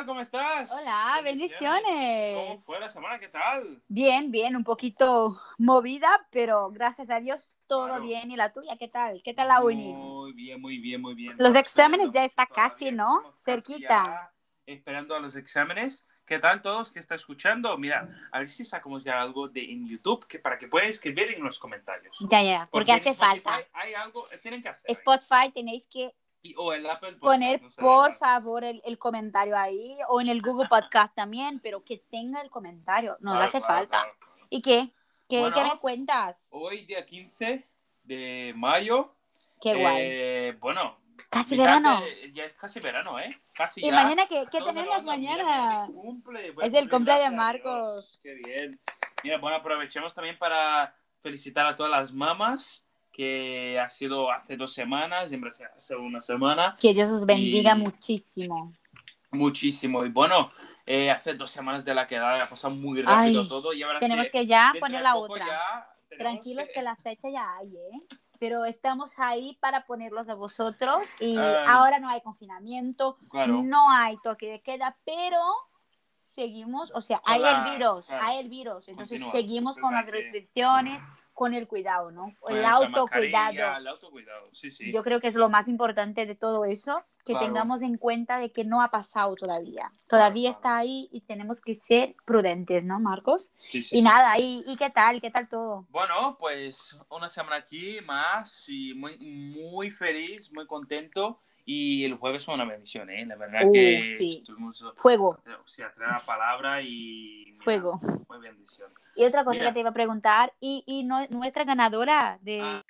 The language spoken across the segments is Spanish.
Hola, ¿qué tal? ¿Cómo estás? Hola, bendiciones. ¿Cómo fue la semana? ¿Qué tal? Bien, bien, un poquito movida, pero gracias a Dios todo Claro. bien. ¿Y la tuya qué tal? ¿Qué tal la uni? Muy bien, muy bien, muy bien. Los exámenes ya está casi, ¿no? Cerquita. esperando a los exámenes. ¿Qué tal todos que está escuchando? Mira, a ver si sacamos ya algo de en YouTube que para que puedan escribir en los comentarios. Ya, ya, porque hace falta. Hay algo, tienen que hacer. ahí. Spotify tenéis que Y- o el Apple Podcast, poner, no sé, por favor, el, el comentario ahí, o en el Google Podcast también, pero que tenga el comentario, nos Claro, hace claro, falta. claro. ¿Y qué? ¿Qué, Bueno. qué me cuentas? Hoy, día 15 de mayo. Qué guay. eh, Bueno, Casi verano. de- ya es casi verano, ¿eh? Casi ¿Y ya. mañana qué, qué Todos tenemos mañana? mira, mi cumple, Es el cumplir, cumple de Marcos. Qué bien. Mira, bueno, aprovechemos también para felicitar a todas las mamás, que ha sido hace dos semanas, siempre hace- hace una semana, Que Dios os bendiga Y- muchísimo. muchísimo. Y bueno, eh, hace dos semanas de la quedada ha pasado muy rápido Ay, todo. Y ahora Tenemos sí, que ya poner la otra. ya Tranquilos que... la fecha ya hay, ¿eh? Pero estamos ahí para ponerlos a vosotros y Ay. ahora no hay confinamiento, Claro. no hay toque de queda, pero seguimos, o sea, hay la- el virus, claro. hay el virus, entonces Continúa. seguimos Entonces con las que- restricciones, con el cuidado, ¿no? Con El autocuidado. El autocuidado, sí, sí. Yo creo que es lo más importante de todo eso, que Claro. tengamos en cuenta de que no ha pasado todavía. Todavía claro. está ahí y tenemos que ser prudentes, ¿no, Marcos? Sí, sí, Y sí. nada, ¿y, ¿y qué tal? ¿Qué tal todo? Bueno, pues una semana aquí más y muy, muy feliz, muy contento. Y el jueves fue una bendición, ¿eh? La verdad Uh, que sí. estuvimos, Fuego, o sea, traer la palabra y... mira, fuego. Muy bendición. Y otra cosa Mira. que te iba a preguntar, y, y no- nuestra ganadora de... Ah.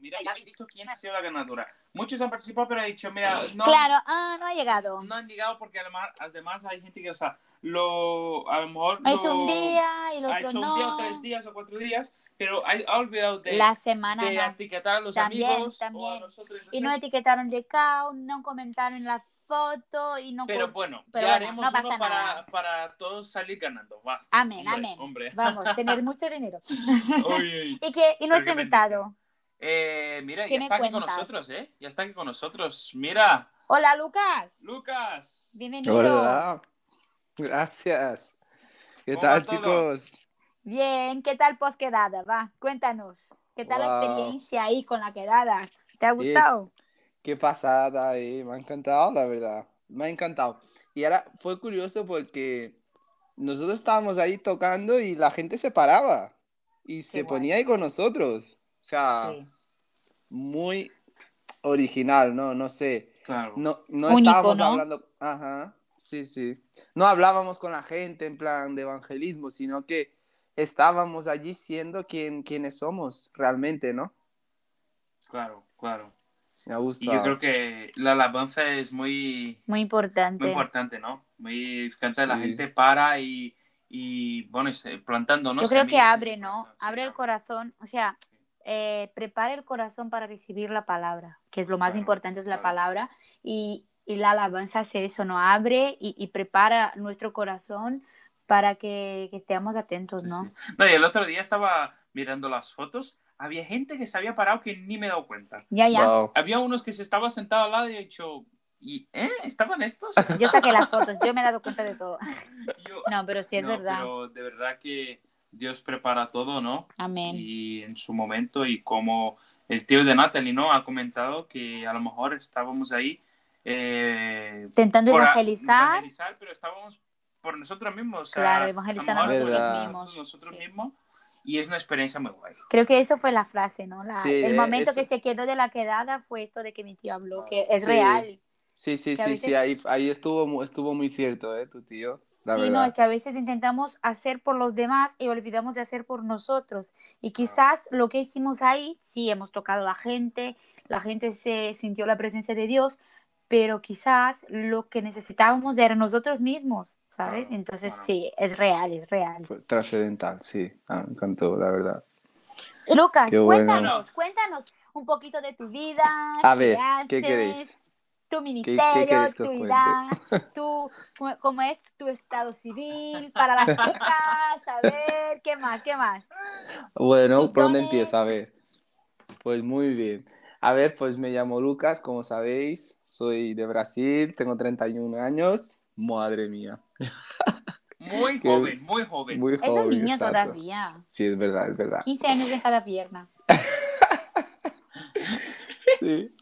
Mira, ya habéis visto quién ha sido la ganadora. Muchos han participado, pero he dicho, mira, no, Claro, ah, no ha llegado. no han llegado porque además, además hay gente que, o sea, lo, a lo mejor... ha hecho lo- un día y el ha otro hecho no. un día o tres días o cuatro días, pero ha, ha olvidado de... La semana de no. etiquetar a los También, amigos o también. a nosotros. Y no etiquetaron de cao, no comentaron la foto y no... pero bueno, pero ya bueno, haremos no pasa uno para, nada. para todos salir ganando. Va. Amén, Hombre, amén. hombre. Vamos, tener mucho dinero. Uy, uy. ¿Y, que, y nuestro invitado? Eh, mira, ¿Qué ya está aquí con nosotros, ¿eh? Ya está aquí con nosotros. Mira, Hola, Lucas. Lucas. Bienvenido. Hola, gracias. ¿Qué ¿Cómo tal, chicos? Bien, ¿qué tal posquedada? Va, cuéntanos. ¿Qué tal la experiencia ahí con la quedada? ¿Te ha gustado? Qué pasada, eh. Me ha encantado, la verdad. Me ha encantado. Y ahora fue curioso porque nosotros estábamos ahí tocando y la gente se paraba y se guay. ponía ahí con nosotros. O sea, Sí. muy original, ¿no? No sé. Claro. No, no Único, estábamos ¿no? hablando. Ajá, sí, sí. No hablábamos con la gente en plan de evangelismo, sino que estábamos allí siendo quien, quienes somos realmente, ¿no? Claro, claro. Me gusta. Y yo creo que la alabanza es muy, Muy importante. muy importante, ¿no? Muy canta la Sí. gente para y, y bueno, plantando, ¿no? Yo creo que abre, ¿no? Abre el corazón, o sea, eh, prepara el corazón para recibir la palabra, que es lo más Claro, importante, es la claro. palabra. Y, y la alabanza hace eso, ¿no? Abre y, y prepara nuestro corazón para que, que estemos atentos, ¿no? sí. No, y el otro día estaba mirando las fotos, había gente que se había parado que ni me he dado cuenta. Ya, ya. Wow. Había unos que se estaban sentados al lado y he dicho, ¿y eh? ¿Estaban estos? Yo saqué las fotos, yo me he dado cuenta de todo. Yo, No, pero sí es "No, verdad. Pero de verdad que Dios prepara todo, ¿no? Amén. Y en su momento, y como el tío de Natalie, ¿no? Ha comentado que a lo mejor estábamos ahí. Eh, por a- evangelizar. evangelizar, pero estábamos por nosotros mismos. o sea, Claro, a evangelizar a nosotros nosotros mismos. Nosotros Sí. mismos. Y es una experiencia muy guay. Creo que eso fue la frase, ¿no? La- Sí, el eh, momento eso- que se quedó de la quedada fue esto de que mi tío habló, que es Sí. real. Sí, sí, sí, veces- sí, ahí, ahí estuvo, estuvo muy cierto, ¿eh? Tu tío, la sí, no, verdad. es que a veces intentamos hacer por los demás y olvidamos de hacer por nosotros. Y quizás lo que hicimos ahí, sí, hemos tocado a la gente, la gente se sintió la presencia de Dios, pero quizás lo que necesitábamos era nosotros mismos, ¿sabes? Claro, Entonces claro. sí, es real, es real. Fue trascendental, sí. Ah, me encantó, la verdad. Lucas, Qué bueno. cuéntanos, cuéntanos un poquito de tu vida. A ver, ¿qué queréis? Tu qué ministerio, que os tu edad, tu, cómo- es tu estado civil para las chicas, a ver, ¿qué más? ¿Qué más? Bueno, ¿por dónde empieza? A ver. Pues muy bien. A ver, pues me llamo Lucas, como sabéis, soy de Brasil, tengo 31 años. Madre mía. Muy Qué- joven, muy joven. Muy Es joven. un niño exacto. todavía. Sí, es verdad, es verdad. 15 años en cada pierna. Sí.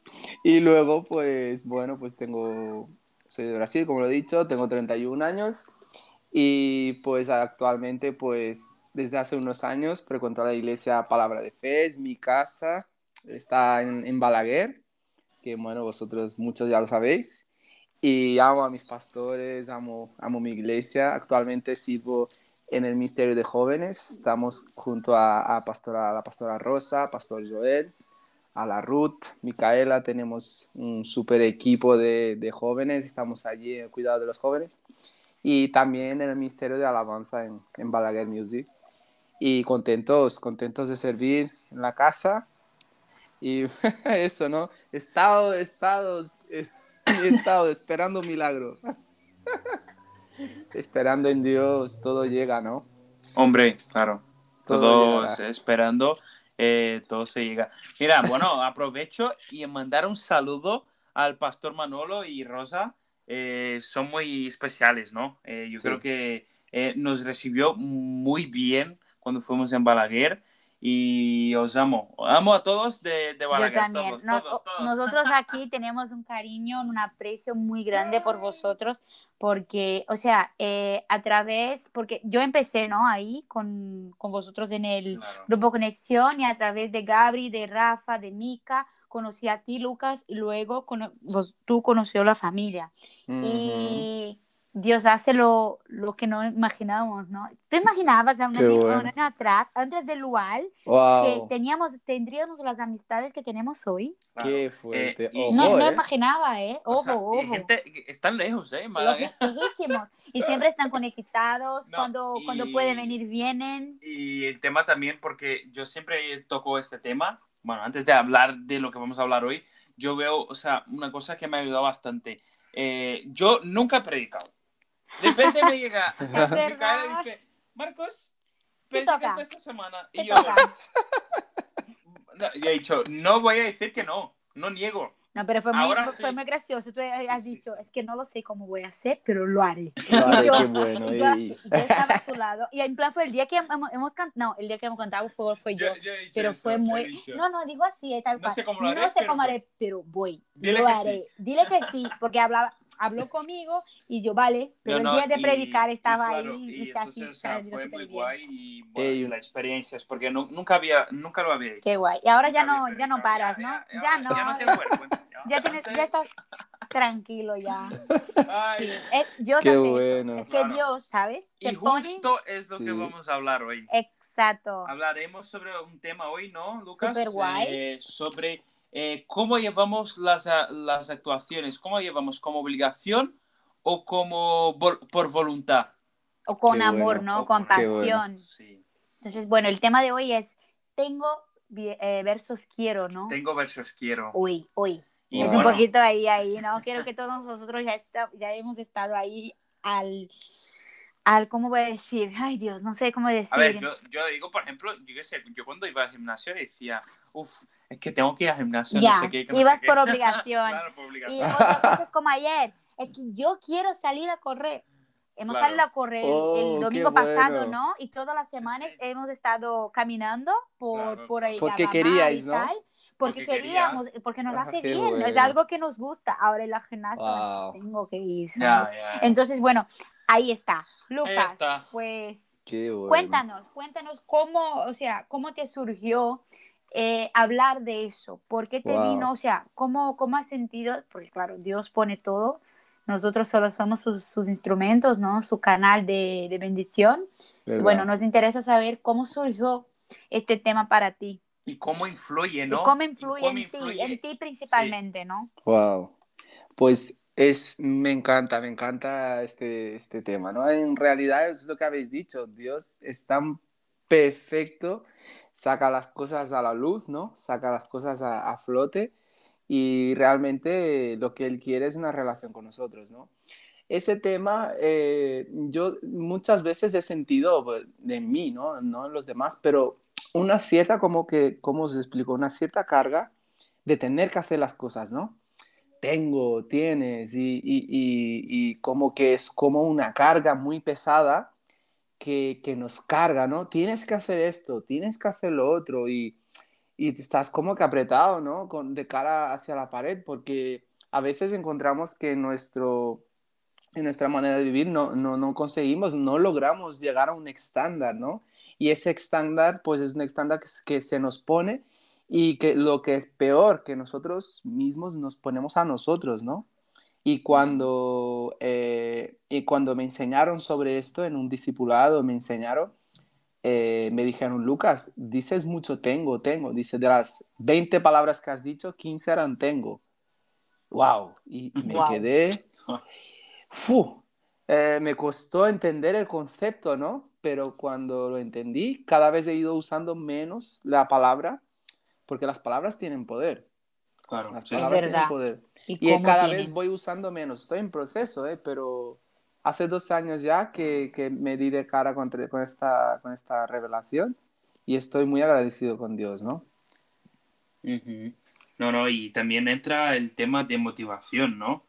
Y luego, pues, bueno, pues tengo, soy de Brasil, como lo he dicho, tengo 31 años y pues actualmente, pues, desde hace unos años frecuento la iglesia Palabra de Fe, es mi casa, está en, en Balaguer, que bueno, vosotros muchos ya lo sabéis, y amo a mis pastores, amo, amo mi iglesia, actualmente sirvo en el Ministerio de Jóvenes, estamos junto a, a pastora, la pastora Rosa, pastor Joel, a la Ruth, Micaela, tenemos un super equipo de, de jóvenes, estamos allí en el cuidado de los jóvenes. Y también en el Ministerio de Alabanza en, en Balaguer Music. Y contentos, contentos de servir en la casa y eso, ¿no? Estado, he estado, he estado esperando un milagro. Esperando en Dios, todo llega, ¿no? Hombre, claro. Todo esperando, eh, todo se llega. Mira, bueno, aprovecho y mandar un saludo al pastor Manolo y Rosa. Eh, son muy especiales, ¿no? Eh, yo Sí. creo que eh, nos recibió muy bien cuando fuimos en Balaguer y os amo. Amo a todos de, de Yo Balaguer. también. Todos, No- todos, todos. Nosotros aquí tenemos un cariño, un aprecio muy grande por vosotros, porque, o sea, eh, a través, porque yo empecé, ¿no? Ahí con, con vosotros en el Claro. Grupo Conexión y a través de Gabri, de Rafa, de Mika, conocí a ti, Lucas, y luego cono- vos- tú conoció la familia. Ujú. Y Dios hace lo, lo que no imaginábamos, ¿no? ¿Te imaginabas a un Qué año, bueno. un año atrás, antes del UAL, que Wow, teníamos, tendríamos las amistades que tenemos hoy? Claro. qué fuerte. Eh, y- Ojo, No, no ¿eh? imaginaba, ¿eh? O Ojo, sea, y ojo. gente que están lejos, ¿eh? Lejísimos. Y siempre están conectados. No, cuando, y- cuando pueden venir, vienen. Y el tema también, porque yo siempre toco este tema, bueno, antes de hablar de lo que vamos a hablar hoy, yo veo, o sea, una cosa que me ha ayudado bastante. Eh, yo nunca he predicado. De repente me llega Micaela y dice, Marcos, Te predicaste toca. esta semana. Y yo, toca. no, yo he dicho, no voy a decir que no, no niego. No, pero fue muy, sí. fue muy gracioso. Tú has sí, dicho, sí. es que no lo sé cómo voy a hacer, pero lo haré. Vale, Yo- qué bueno. y yo, y- yo estaba a su lado. Y en plan fue el día que hemos, hemos cantado, no, el día que hemos cantado fue, fue yo. Yo- Pero eso, fue muy... No, no, digo así, eh, tal No cual. sé cómo lo haré, No sé pero cómo voy. haré, pero voy. Dile lo que haré. sí. Dile que sí, porque hablaba, habló conmigo y yo, vale, pero No, el no, día de y- predicar y estaba claro, ahí y, y así. o sea, fue muy guay y bueno, y la experiencia es porque nu- nunca había, nunca lo había hecho. Qué guay. Y ahora ya no, ya no paras, ¿no? Ya, Ya no. Ya no tengo vergüenza. Ya tienes, ya estás tranquilo ya. Ay, Sí. Es- Dios Qué hace bueno. eso. Es que Claro. Dios, ¿sabes? Y Te pone... justo es lo que Sí. vamos a hablar hoy. Exacto. Hablaremos sobre un tema hoy, ¿no, Lucas? Súper guay. Eh, sobre eh, cómo llevamos las, las actuaciones, cómo llevamos como obligación o como vol- por voluntad. O con Qué amor, bueno. ¿no? O Con Qué bueno. pasión. Sí. Entonces, bueno, el tema de hoy es, tengo eh, versos quiero, ¿no? Tengo versos quiero. Hoy, hoy. Y es bueno, un poquito ahí, ahí, ¿no? Quiero que todos nosotros ya, está- ya hemos estado ahí al, al, ¿cómo voy a decir? Ay, Dios, no sé cómo decir. A ver, yo, yo digo, por ejemplo, yo qué sé, yo cuando iba al gimnasio decía, uff, es que tengo que ir al gimnasio, ya, no sé qué. que no ibas sé por qué". obligación. claro, por Y obligación. otras cosas como ayer, es que yo quiero salir a correr. Hemos Claro. salido a correr el- Oh, el domingo pasado, bueno. ¿no? Y todas las semanas sí. hemos estado caminando por, Claro, por ahí. Porque queríais, y ¿no? tal, Porque, Porque quería. queríamos, porque nos Ah, hace bien, es bueno. algo que nos gusta. Ahora en la gimnasia es Wow. tengo que ir. ¿sabes? ya. Entonces, bueno, ahí está. Lucas, está. pues Qué bueno. Cuéntanos, cuéntanos cómo, o sea, cómo te surgió eh, hablar de eso, por qué te Wow. vino, o sea, cómo, cómo has sentido, porque claro, Dios pone todo, nosotros solo somos sus, sus instrumentos, ¿no? Su canal de, de bendición. Y ¿verdad? bueno, nos interesa saber cómo surgió este tema para ti Y cómo influye, ¿no? y cómo influye cómo en ti, influye- en ti principalmente, ¿no? Wow. Pues es, me encanta, me encanta este, este tema, ¿no? En realidad es lo que habéis dicho, Dios es tan perfecto, saca las cosas a la luz, ¿no? Saca las cosas a, a flote y realmente lo que Él quiere es una relación con nosotros, ¿no? Ese tema eh, yo muchas veces he sentido pues, en mí, ¿no? No en los demás, pero una cierta, como que, ¿cómo os explico? Una cierta carga de tener que hacer las cosas, ¿no? Tengo, tienes, y, y, y, como que es como una carga muy pesada que, que, nos carga, ¿no? Tienes que hacer esto, tienes que hacer lo otro, y, y estás como que apretado, ¿no? Con, de cara hacia la pared, porque a veces encontramos que nuestro, en nuestra manera de vivir no, no, no conseguimos, no logramos llegar a un estándar, ¿no? Y ese estándar, pues es un estándar que, que, se nos pone y que lo que es peor, que nosotros mismos nos ponemos a nosotros, ¿no? Y cuando, eh, y cuando me enseñaron sobre esto en un discipulado, me enseñaron, eh, me dijeron, Lucas, dices mucho tengo, tengo. Dice, de las 20 palabras que has dicho, 15 eran tengo. ¡Wow! Y, me quedé... ¡Fu! Eh, me costó entender el concepto, ¿no? Pero cuando lo entendí, cada vez he ido usando menos la palabra, porque las palabras tienen poder. Claro, las sí, palabras es tienen verdad. poder. ¿Y, Y cada tienen? vez voy usando menos. Estoy en proceso, ¿eh? Pero hace dos años ya que, que me di de cara con, con, esta, con esta revelación y estoy muy agradecido con Dios, ¿no? Ujú. No, no, y también entra el tema de motivación, ¿no?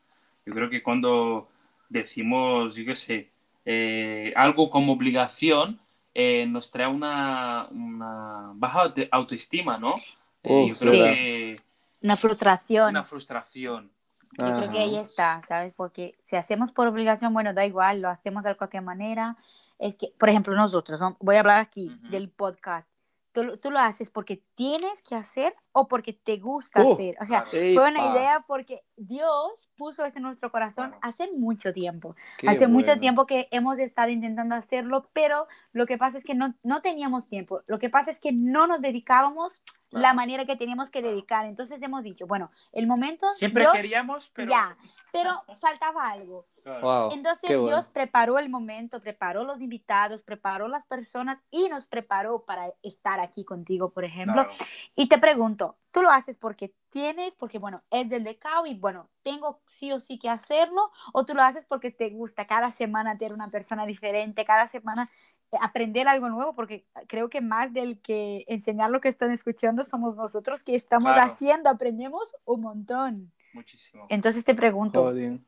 Yo creo que cuando decimos, yo qué sé, eh, algo como obligación, eh, nos trae una, una baja auto- autoestima, ¿no? Eh, Oh, yo creo sí. que Una frustración. una frustración. Yo creo que ahí está, ¿sabes? Porque si hacemos por obligación, bueno, da igual, lo hacemos de cualquier manera. Es que, por ejemplo, nosotros, ¿no? voy a hablar aquí Ujú. del podcast. Tú, tú lo haces porque tienes que hacer o porque te gusta Uh, hacer. O sea, claro. fue una idea porque Dios puso eso en nuestro corazón hace mucho tiempo. qué Hace mucho tiempo que hemos estado intentando hacerlo, pero lo que pasa es que no, no teníamos tiempo. Lo que pasa es que no nos dedicábamos la manera que teníamos que dedicar. Entonces hemos dicho, bueno, el momento Siempre Dios, queríamos, pero... ya, pero faltaba algo. Claro. Wow, Entonces bueno. Dios preparó el momento, preparó los invitados, preparó las personas y nos preparó para estar aquí contigo, por ejemplo. Claro. Y te pregunto, ¿tú lo haces porque tienes, porque bueno, es del decao y bueno, tengo sí o sí que hacerlo? ¿O tú lo haces porque te gusta cada semana tener una persona diferente, cada semana eh, aprender algo nuevo? Porque creo que más del que enseñar lo que están escuchando somos nosotros que estamos Claro. haciendo, aprendemos un montón. Muchísimo. Entonces te pregunto, Joder.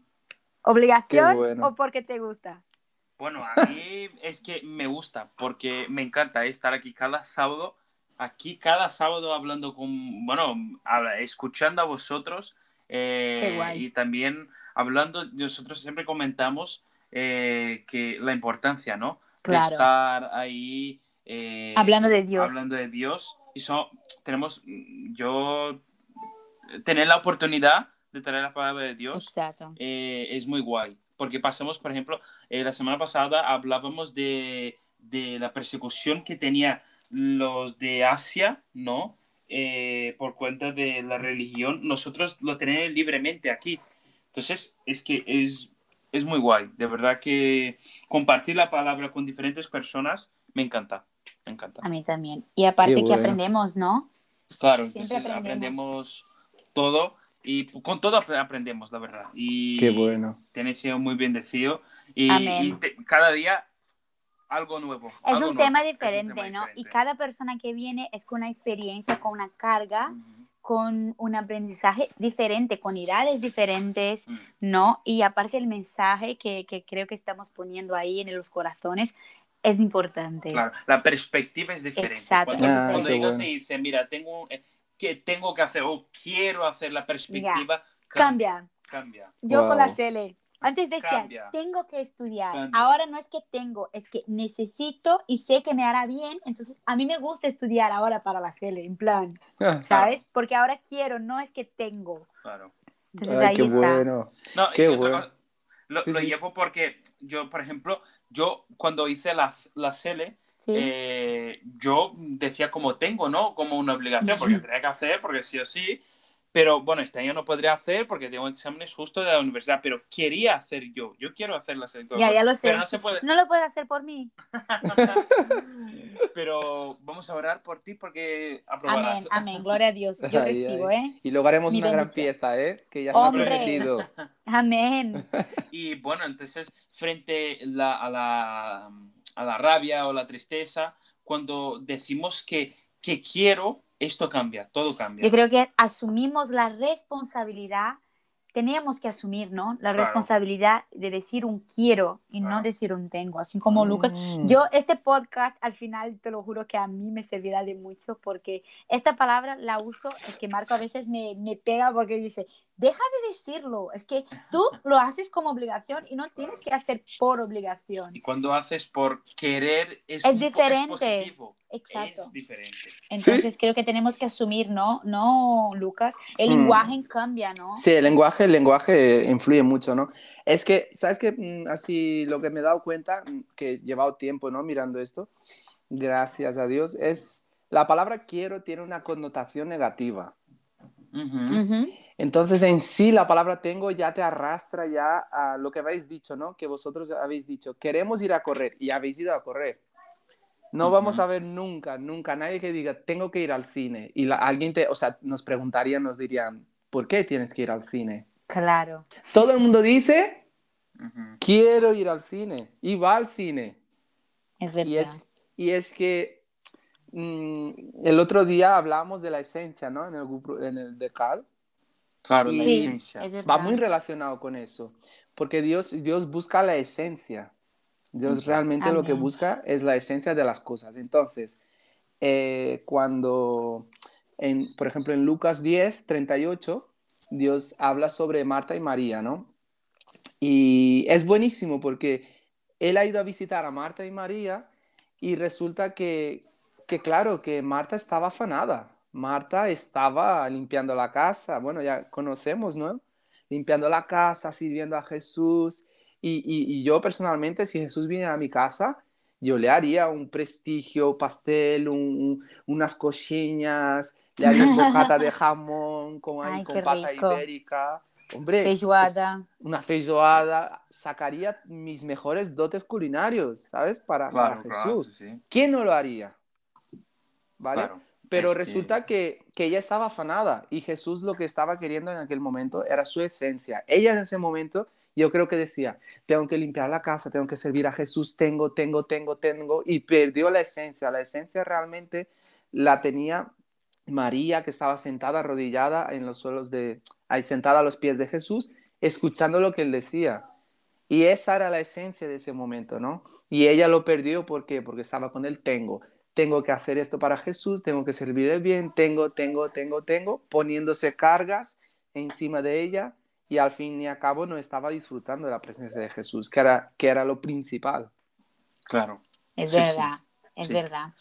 ¿obligación bueno. o porque te gusta? Bueno, a mí es que me gusta porque me encanta estar aquí cada sábado, aquí cada sábado hablando con, bueno, escuchando a vosotros eh, Qué guay. y también hablando, nosotros siempre comentamos eh, que la importancia, ¿no? Claro. De estar ahí eh, Hablando de Dios. hablando de Dios y so- tenemos, yo, tener la oportunidad de traer la palabra de Dios Exacto. eh, es muy guay. Porque pasamos, por ejemplo, eh, la semana pasada hablábamos de, de la persecución que tenía los de Asia, ¿no? Eh, por cuenta de la religión. Nosotros lo tenemos libremente aquí. Entonces, es que es, es muy guay. De verdad que compartir la palabra con diferentes personas me encanta. Me encanta. A mí también. Y aparte que aprendemos, ¿no? Claro, Siempre entonces aprendemos. aprendemos todo y con todo aprendemos, la verdad. Y Qué bueno. Tienes sido muy bendecido y, Amén. y te- cada día algo nuevo. Es algo un nuevo, tema es un diferente, tema ¿no? Y diferente. cada persona que viene es con una experiencia, con una carga, Ujú, con un aprendizaje diferente, con edades diferentes, ujú. ¿no? Y aparte el mensaje que, que creo que estamos poniendo ahí en los corazones es importante. Claro, la perspectiva es diferente. Exacto, Cuando, Ah, cuando bueno. y dices, mira, tengo eh, que tengo que hacer o quiero hacer la perspectiva, Cambia. cambia. Yo con la Wow. Cele. Antes decía, Cambia. tengo que estudiar. Cambia. Ahora no es que tengo, es que necesito y sé que me hará bien. Entonces, a mí me gusta estudiar ahora para la Cele, en plan, Ah, ¿sabes? Porque ahora quiero, no es que tengo. Claro. Entonces, Ay, ahí qué está. bueno. No, Qué bueno. cosa, lo, Sí, lo sí. llevo porque yo, por ejemplo, yo cuando hice la, la SELE, Sí. eh, yo decía como tengo, ¿no? Como una obligación, porque tenía que hacer, porque sí o sí. Pero bueno, este año no podría hacer porque tengo exámenes justo de la universidad, pero quería hacer yo. Yo quiero hacer la SELE. Ya, ya lo sé. Pero no se puede. No lo puedes hacer por mí. pero vamos a orar por ti porque Amén, aprobarás. amén. Gloria a Dios. Yo Ay, recibo, ay. ¿eh? Y luego haremos Mi una gran fiesta, ¿eh? Que ya está Hombre. prometido. Amén. Y bueno, entonces, frente la- a, la, a la rabia o la tristeza, cuando decimos que, que quiero, esto cambia, todo cambia. Yo creo que asumimos la responsabilidad, teníamos que asumir, ¿no? La Claro. responsabilidad de decir un quiero y no decir un tengo, así como Lucas. Mm. Yo, este podcast, al final, te lo juro que a mí me servirá de mucho porque esta palabra la uso, es que Marco a veces me, me pega porque dice, deja de decirlo, es que tú lo haces como obligación y no tienes que hacer por obligación. Y cuando haces por querer es, Es diferente. positivo. Exacto. Es diferente. Entonces creo que tenemos que asumir, ¿no? No, Lucas, el Mm. lenguaje cambia, ¿no? Sí, el lenguaje, el lenguaje influye mucho, ¿no? Es que, ¿sabes qué? Mm, Así lo que me he dado cuenta, mm, que he llevado tiempo, ¿no? Mirando esto, gracias a Dios, es la palabra quiero tiene una connotación negativa. Entonces, en sí, la palabra tengo ya te arrastra ya a lo que habéis dicho, ¿no? Que vosotros habéis dicho, queremos ir a correr y habéis ido a correr. No vamos a ver nunca, nunca nadie que diga, tengo que ir al cine. Y la- alguien te, o sea, nos preguntarían, nos dirían, ¿por qué tienes que ir al cine? Claro. Todo el mundo dice, quiero ir al cine y va al cine. Es verdad. Y es, y es que mm, el otro día hablamos de la esencia, ¿no? En el, grupo- en el de Cal. Claro, Y- la Sí, esencia. es Va muy relacionado con eso, porque Dios, Dios busca la esencia. Dios realmente lo que Amén. busca es la esencia de las cosas. Entonces, eh, cuando, en, por ejemplo, en Lucas 10, 38, Dios habla sobre Marta y María, ¿no? Y es buenísimo porque él ha ido a visitar a Marta y María y resulta que, que claro, que Marta estaba afanada. Marta estaba limpiando la casa, bueno, ya conocemos, ¿no? Limpiando la casa, sirviendo a Jesús. Y, y- y yo personalmente, si Jesús viniera a mi casa, yo le haría un prestigio, pastel, un- un- unas coxinhas, le haría un bocata de jamón con, Ay, con pata rico. ibérica. Hombre, Feijoada. una feijoada, sacaría mis mejores dotes culinarios, ¿sabes? Para, para claro, Jesús. sí, sí. ¿Quién no lo haría? ¿Vale? Claro. Pero Es que- resulta que... Que, ella estaba afanada y Jesús lo que estaba queriendo en aquel momento era su esencia. Ella en ese momento, yo creo que decía, tengo que limpiar la casa, tengo que servir a Jesús, tengo, tengo, tengo, tengo, y perdió la esencia. La esencia realmente la tenía María, que estaba sentada, arrodillada en los suelos de, ahí sentada a los pies de Jesús, escuchando lo que él decía. Y esa era la esencia de ese momento, ¿no? Y ella lo perdió, ¿por qué? Porque estaba con él, tengo, tengo que hacer esto para Jesús, tengo que servirle bien, tengo, tengo, tengo, tengo, poniéndose cargas encima de ella y al fin y al cabo no estaba disfrutando de la presencia de Jesús, que era, que era lo principal. Claro. Es Sí, sí. verdad, es Sí. verdad.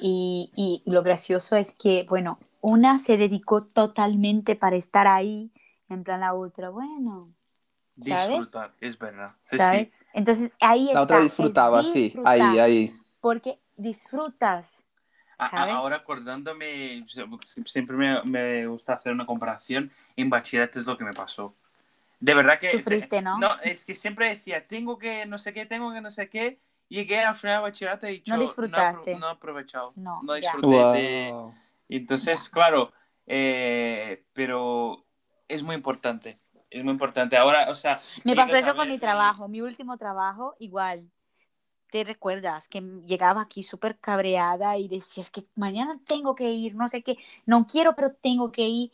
Y, y lo gracioso es que, bueno, una se dedicó totalmente para estar ahí, en plan la otra, bueno, ¿Sabes? Disfrutar, es verdad. Sí, ¿sabes? sí. Entonces ahí está. La otra es disfrutaba, sí, disfrutar, ahí, ahí. Porque disfrutas. Ahora acordándome, sie- siempre me, me gusta hacer una comparación. En bachillerato es lo que me pasó. De verdad que... Sufriste, ¿no? No, es que siempre decía, tengo que no sé qué, tengo que no sé qué. Llegué al final de bachillerato y dicho, No disfrutaste. No, he aprovechado. No, No, disfruté. Wow. Y entonces, claro, eh, pero es muy importante. Es muy importante. Ahora, o sea... Me pasó eso con mi trabajo, mi último trabajo, igual. ¿Te recuerdas que llegaba aquí súper cabreada y decías que mañana tengo que ir, no sé qué, no quiero, pero tengo que ir?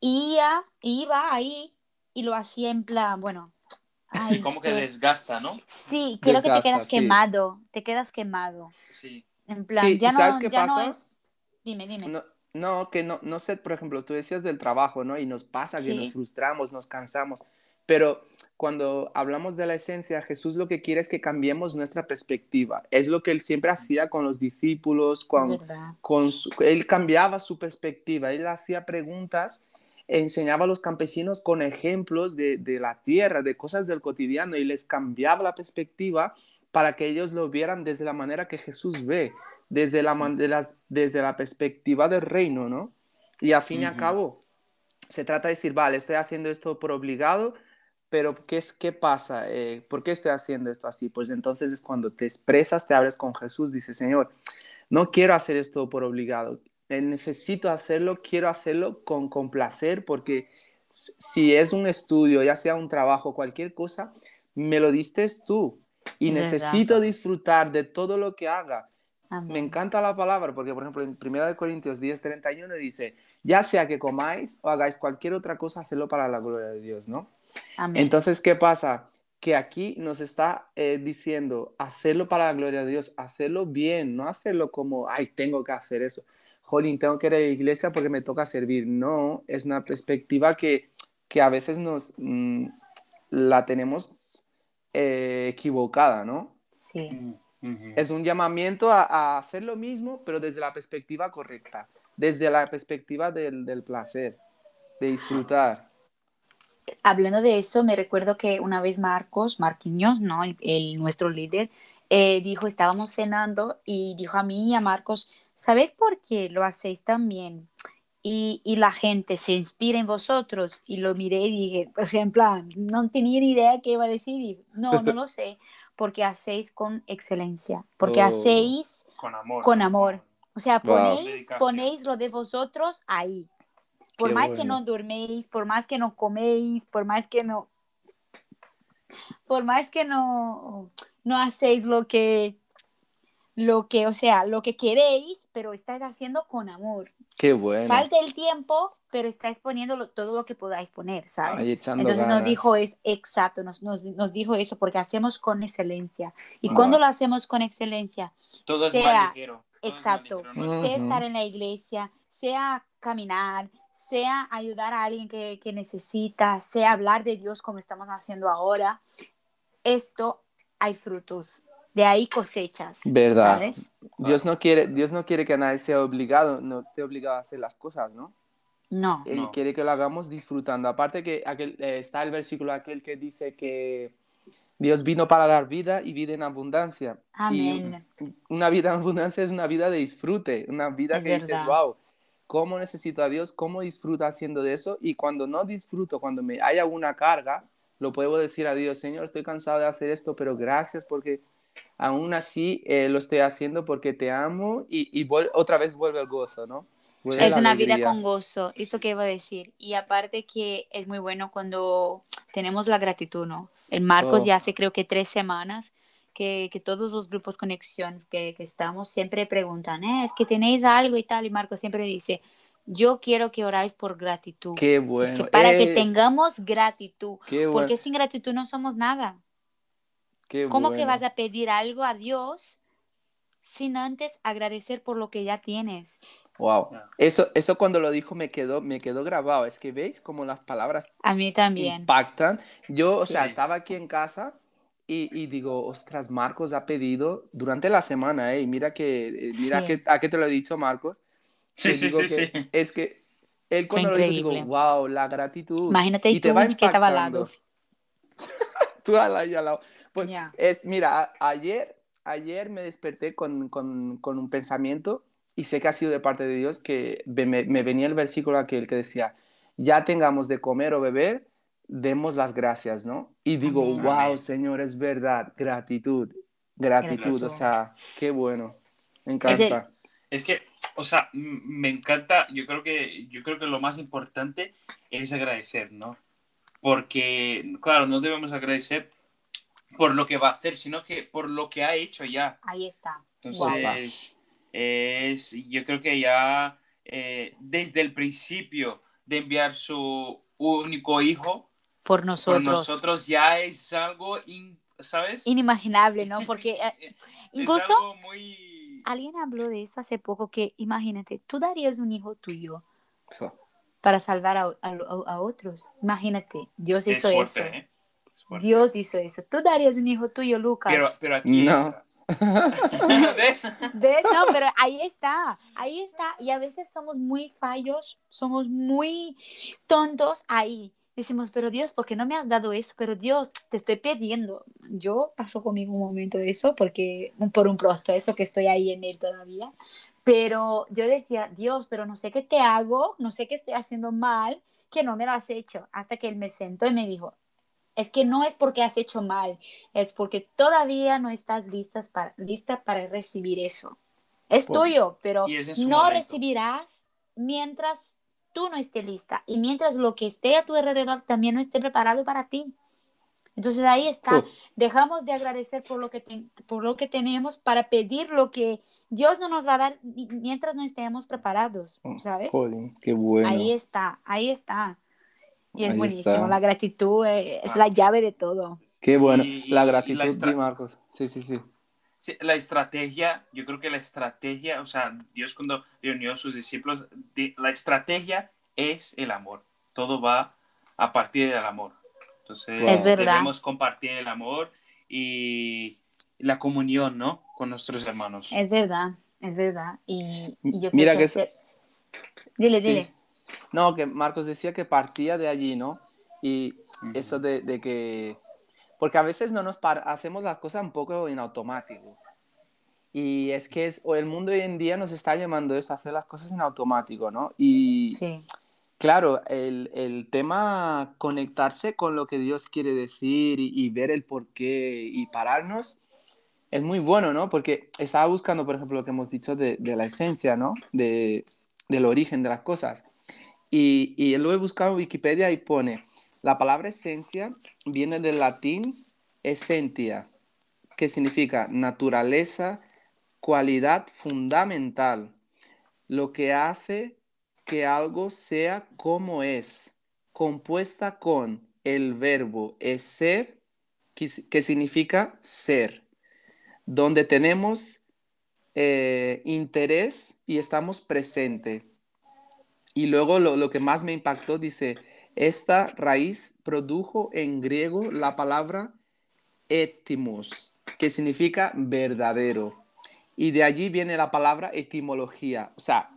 Iba, iba ahí y lo hacía en plan, bueno. ay, Como es que desgasta, ¿no? Sí, creo que te Desgasta, quedas sí. quemado, te quedas quemado. Sí. En plan, Sí, ya, ¿y sabes no, qué ya no pasa? es... Dime, dime. No, no, que no, no sé, por ejemplo, tú decías del trabajo, ¿no? Y nos pasa que nos frustramos, nos cansamos, pero cuando hablamos de la esencia, Jesús lo que quiere es que cambiemos nuestra perspectiva. Es lo que él siempre hacía con los discípulos, con, con su- él cambiaba su perspectiva, él hacía preguntas, enseñaba a los campesinos con ejemplos de, de la tierra, de cosas del cotidiano, y les cambiaba la perspectiva para que ellos lo vieran desde la manera que Jesús ve, desde la, de las- desde la perspectiva del reino, ¿no? Y al fin y al Ujú. cabo, se trata de decir, vale, estoy haciendo esto por obligado, pero ¿qué, es, qué pasa? Eh, ¿Por qué estoy haciendo esto así? Pues entonces es cuando te expresas, te abres con Jesús, dices, Señor, no quiero hacer esto por obligado, eh, necesito hacerlo, quiero hacerlo con, con placer, porque si es un estudio, ya sea un trabajo, cualquier cosa, me lo diste tú y verdad. necesito disfrutar de todo lo que haga. me encanta la palabra porque, por ejemplo, en 1 Corintios 10, 31 dice, ya sea que comáis o hagáis cualquier otra cosa, hacedlo para la gloria de Dios, ¿no? Entonces, ¿qué pasa? Que aquí nos está eh, diciendo, hacerlo para la gloria de Dios, hacerlo bien, no hacerlo como, ay, tengo que hacer eso. Jolín, tengo que ir a la iglesia porque me toca servir. No, es una perspectiva que, que a veces nos mm, la tenemos eh, equivocada, ¿no? Sí. Mm, es un llamamiento a, hacer lo mismo, pero desde la perspectiva correcta, desde la perspectiva del, del placer, de disfrutar hablando de eso, me recuerdo que una vez Marcos, Marquinhos, ¿no? El, nuestro líder, eh, dijo, estábamos cenando y dijo a mí y a Marcos, ¿sabéis por qué lo hacéis tan bien? Y, y, la gente se inspira en vosotros. Y lo miré y dije, o sea, en plan, no tenía ni idea qué iba a decir. no, no lo sé, porque hacéis con excelencia, porque oh. hacéis con amor. Con amor. O sea, ponéis, ponéis lo de vosotros ahí. Por más que no durméis, por más que no coméis, por más que no, por más que no, no hacéis lo que, lo que, o sea, lo que queréis, pero estáis haciendo con amor. Qué bueno. Falta el tiempo, pero estáis poniendo todo lo que podáis poner, ¿sabes? Entonces nos dijo eso, exacto, nos, nos, nos, dijo eso, porque hacemos con excelencia. Y cuando lo hacemos con excelencia, todo sea, es exacto, sea estar en la iglesia, sea caminar, sea ayudar a alguien que, que, necesita, sea hablar de Dios como estamos haciendo ahora, esto hay frutos. De ahí cosechas. Verdad. Dios no quiere, Dios no quiere que nadie sea obligado, no esté obligado a hacer las cosas, ¿no? No. Él quiere que lo hagamos disfrutando. Aparte que aquel, eh, está el versículo aquel que dice que Dios vino para dar vida y vida en abundancia. Amén. Y una vida en abundancia es una vida de disfrute, una vida que dices, wow, cómo necesito a Dios, cómo disfruto haciendo de eso y cuando no disfruto, cuando me haya una carga, lo puedo decir a Dios, Señor, estoy cansado de hacer esto, pero gracias porque aún así eh, lo estoy haciendo porque te amo y, y otra vez vuelve el gozo, ¿no? es una vida con gozo, eso que iba a decir. Y aparte que es muy bueno cuando tenemos la gratitud, ¿no? En Marcos oh. ya hace creo que tres semanas que, que, todos los grupos conexión que, que estamos siempre preguntan, ¿eh? es que tenéis algo y tal, y Marco siempre dice, yo quiero que oráis por gratitud. Qué bueno. para que eh, tengamos gratitud, porque sin gratitud no somos nada. Qué ¿Cómo que vas a pedir algo a Dios sin antes agradecer por lo que ya tienes? Wow. Eso, eso cuando lo dijo me quedó, me quedó grabado. Es que veis cómo las palabras a mí también impactan. Yo, o sea, estaba aquí en casa y, digo, ostras, Marcos ha pedido durante la semana, ¿eh? Mira que, eh, mira que, a qué te lo he dicho, Marcos. Sí, sí, sí, sí. Es que él cuando lo dijo, digo, wow, la gratitud. Imagínate y, tú te va que estaba al lado. tú al lado. Pues, es, mira, ayer, ayer me desperté con, con, con, un pensamiento y sé que ha sido de parte de Dios que me, me venía el versículo aquel que decía, ya tengamos de comer o beber, demos las gracias, ¿no? Y digo, wow, Señor, es verdad, gratitud, gratitud, o sea, qué bueno, me encanta. Es que, o sea, me encanta, yo creo que, yo creo que lo más importante es agradecer, ¿no? Porque, claro, no debemos agradecer por lo que va a hacer, sino que por lo que ha hecho ya. Ahí está. Entonces, es, yo creo que ya eh, desde el principio de enviar su único hijo, por nosotros. Por nosotros ya es algo, ¿sabes? Inimaginable, ¿no? Porque eh, incluso alguien habló de eso hace poco, que imagínate, tú darías un hijo tuyo para salvar a, a, otros. Imagínate, Dios hizo eso. ¿eh? Dios hizo eso. Tú darías un hijo tuyo, Lucas. Pero, pero aquí... No. No, pero ahí está, ahí está. Y a veces somos muy fallos, somos muy tontos ahí decimos, pero Dios, ¿por qué no me has dado eso? Pero Dios, te estoy pidiendo. Yo paso conmigo un momento de eso porque por un proceso que estoy ahí en él todavía. Pero yo decía, Dios, pero no sé qué te hago, no sé qué estoy haciendo mal, que no me lo has hecho. Hasta que él me sentó y me dijo, es que no es porque has hecho mal, es porque todavía no estás listas para, lista para recibir eso. Es tuyo, pero no recibirás mientras tú no estés lista y mientras lo que esté a tu alrededor también no esté preparado para ti. Entonces ahí está, dejamos de agradecer por lo, que por lo que tenemos para pedir lo que Dios no nos va a dar mientras no estemos preparados, ¿sabes? Joder, qué bueno. Ahí está, ahí está. Y es Ahí buenísimo, está. la gratitud eh, es la llave de todo. Qué bueno. Y- y- la gratitud, la extra- Marcos. Sí, sí, sí. Sí, la estrategia, yo creo que la estrategia, o sea, Dios cuando reunió a sus discípulos, di- la estrategia es el amor. Todo va a partir del amor. Entonces, Es debemos compartir el amor y la comunión, ¿no? Con nuestros hermanos. Es verdad, es verdad. Y, y yo Mira creo que hacer- Dile, Sí. dile. No, que Marcos decía que partía de allí, ¿no? Y eso de, de que... Porque a veces no nos hacemos las cosas un poco en automático. Y es que es, o el mundo hoy en día nos está llamando eso, a hacer las cosas en automático, ¿no? Y Sí, claro, el, el tema conectarse con lo que Dios quiere decir y, y ver el porqué y pararnos es muy bueno, ¿no? Porque estaba buscando, por ejemplo, lo que hemos dicho de, de la esencia, ¿no? De, del origen de las cosas. Y, y lo he buscado en Wikipedia y pone, la palabra esencia viene del latín essentia, que significa naturaleza, cualidad fundamental, lo que hace que algo sea como es, compuesta con el verbo ser, que, si- que significa ser, donde tenemos eh, interés y estamos presente. Y luego lo que más me impactó dice, esta raíz produjo en griego la palabra étimos, que significa verdadero. Y de allí viene la palabra etimología. O sea,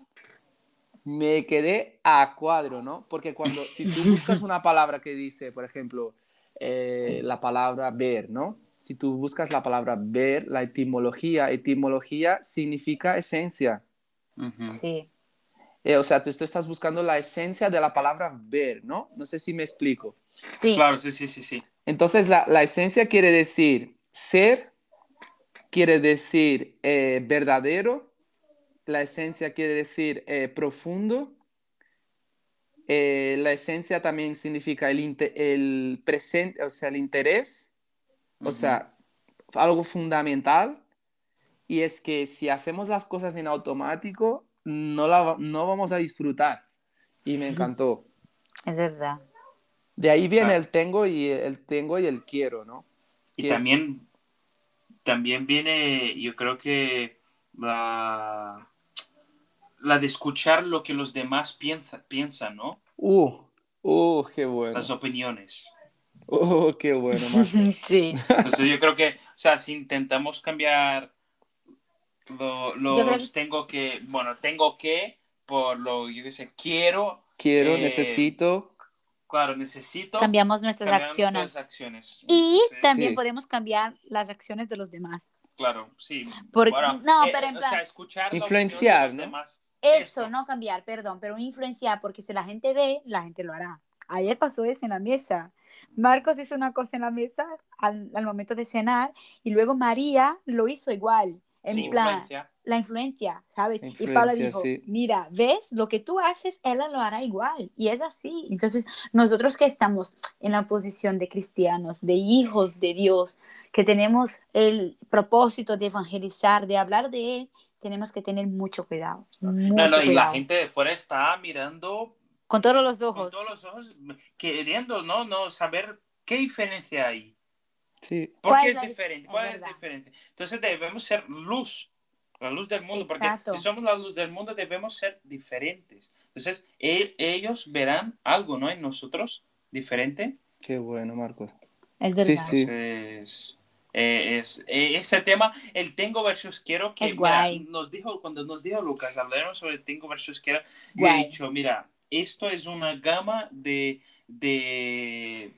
me quedé a cuadro, ¿no? Porque cuando, si tú buscas una palabra que dice, por ejemplo, eh, la palabra ver, ¿no? Si tú buscas la palabra ver, la etimología, etimología significa esencia. Sí. Eh, o sea, tú, tú estás buscando la esencia de la palabra ver, ¿no? No sé si me explico. Sí, Claro, sí, sí, sí, sí. Entonces, la, la esencia quiere decir ser, quiere decir eh, verdadero, la esencia quiere decir eh, profundo, eh, la esencia también significa el, el presente, o sea, el interés, o Ujú. sea, algo fundamental. Y es que si hacemos las cosas en automático, no, la, no vamos a disfrutar. Y me encantó. es verdad. De ahí viene Claro. el tengo y el tengo y el quiero, ¿no? Y es- también, también viene, yo creo que la, la de escuchar lo que los demás piensa, piensan, ¿no? Uh, uh, qué bueno. Las opiniones. Uh, qué bueno, Marco. Sí. Entonces yo creo que, o sea, si intentamos cambiar lo- los creo tengo que, bueno, tengo que, por lo, yo qué sé, quiero, Quiero, Eh, necesito. claro, necesito, Cambiamos nuestras cambiar acciones. nuestras acciones. Y Entonces, también Sí. podemos cambiar las acciones de los demás. Claro, sí. Por- Bueno, no, eh, pero en o plan- sea, escuchar Influenciar, opinión de los ¿no? demás. Eso, Esto. no cambiar, perdón, pero influenciar, porque si la gente ve, la gente lo hará. Ayer pasó eso en la mesa. Marcos hizo una cosa en la mesa al, al momento de cenar y luego María lo hizo igual. En Sí, plan, influencia. la influencia, ¿sabes? Y Paula influencia, dijo, sí. mira, ¿ves? Lo que tú haces, ella lo hará igual. Y es así. Entonces, nosotros que estamos en la posición de cristianos, de hijos de Dios, que tenemos el propósito de evangelizar, de hablar de Él, tenemos que tener mucho cuidado. Mucho No, no, y la gente de fuera está mirando Con todos los con ojos. todos los ojos, queriendo, ¿no? No saber qué diferencia hay. Sí. ¿Por ¿Cuál qué es es diferente? es ¿Cuál es verdad. diferente? Entonces debemos ser luz, la luz del mundo, Exacto. porque si somos la luz del mundo debemos ser diferentes. Entonces e- ellos verán algo, ¿no? En nosotros diferente. Qué bueno, Marcos. Es Sí, verdad. sí. Entonces, eh, es, eh, ese tema, el tengo versus quiero, que Es mira, nos dijo, cuando nos dijo Lucas, hablaremos sobre tengo versus quiero, Guay. he dicho, mira, esto es una gama de, de,